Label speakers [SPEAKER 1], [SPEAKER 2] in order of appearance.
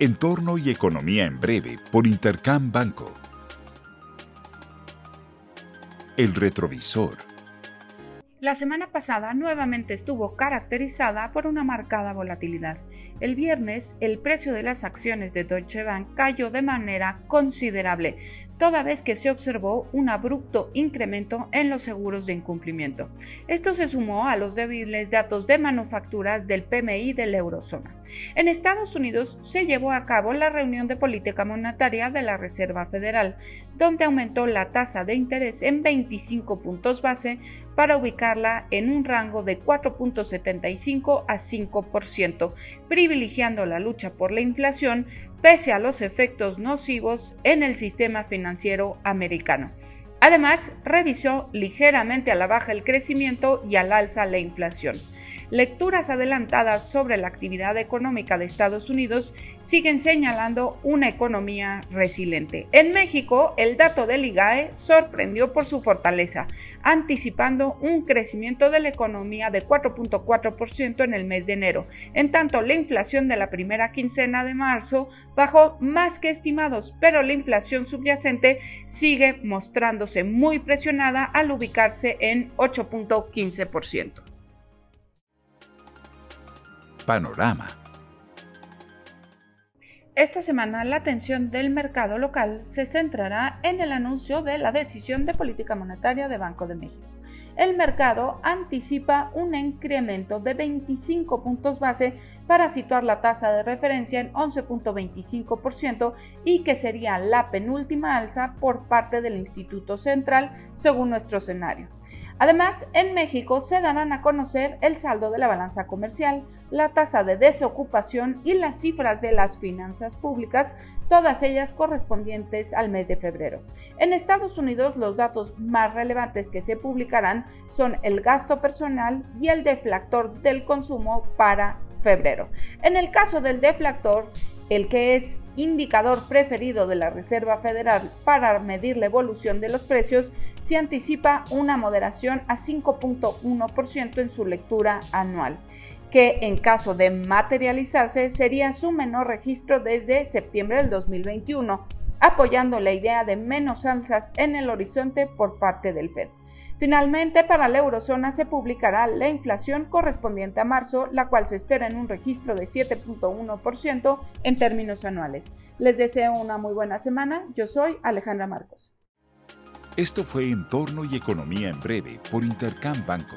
[SPEAKER 1] Entorno y Economía en Breve por Intercam Banco. El retrovisor.
[SPEAKER 2] La semana pasada nuevamente estuvo caracterizada por una marcada volatilidad. El viernes, el precio de las acciones de Deutsche Bank cayó de manera considerable, toda vez que se observó un abrupto incremento en los seguros de incumplimiento. Esto se sumó a los débiles datos de manufacturas del PMI de la eurozona. En Estados Unidos se llevó a cabo la reunión de política monetaria de la Reserva Federal, donde aumentó la tasa de interés en 25 puntos base para ubicarla en un rango de 4.75 a 5%, privilegiando la lucha por la inflación pese a los efectos nocivos en el sistema financiero americano. Además, revisó ligeramente a la baja el crecimiento y al alza la inflación lecturas adelantadas sobre la actividad económica de Estados Unidos siguen señalando una economía resiliente. En México, el dato del IGAE sorprendió por su fortaleza, anticipando un crecimiento de la economía de 4.4% en el mes de enero. En tanto, la inflación de la primera quincena de marzo bajó más que estimados, pero la inflación subyacente sigue mostrándose muy presionada al ubicarse en 8.15%.
[SPEAKER 1] Panorama.
[SPEAKER 2] Esta semana la atención del mercado local se centrará en el anuncio de la decisión de política monetaria de Banco de México. El mercado anticipa un incremento de 25 puntos base para situar la tasa de referencia en 11.25% y que sería la penúltima alza por parte del Instituto Central según nuestro escenario. Además, en México se darán a conocer el saldo de la balanza comercial, la tasa de desocupación y las cifras de las finanzas públicas, todas ellas correspondientes al mes de febrero. En Estados Unidos, los datos más relevantes que se publicarán son el gasto personal y el deflactor del consumo para febrero. En el caso del deflactor, el que es indicador preferido de la Reserva Federal para medir la evolución de los precios, se anticipa una moderación a 5.1% en su lectura anual que en caso de materializarse sería su menor registro desde septiembre del 2021, apoyando la idea de menos alzas en el horizonte por parte del Fed. Finalmente, para la eurozona se publicará la inflación correspondiente a marzo, la cual se espera en un registro de 7.1% en términos anuales. Les deseo una muy buena semana. Yo soy Alejandra Marcos.
[SPEAKER 1] Esto fue Entorno y Economía en Breve por Intercam Banco.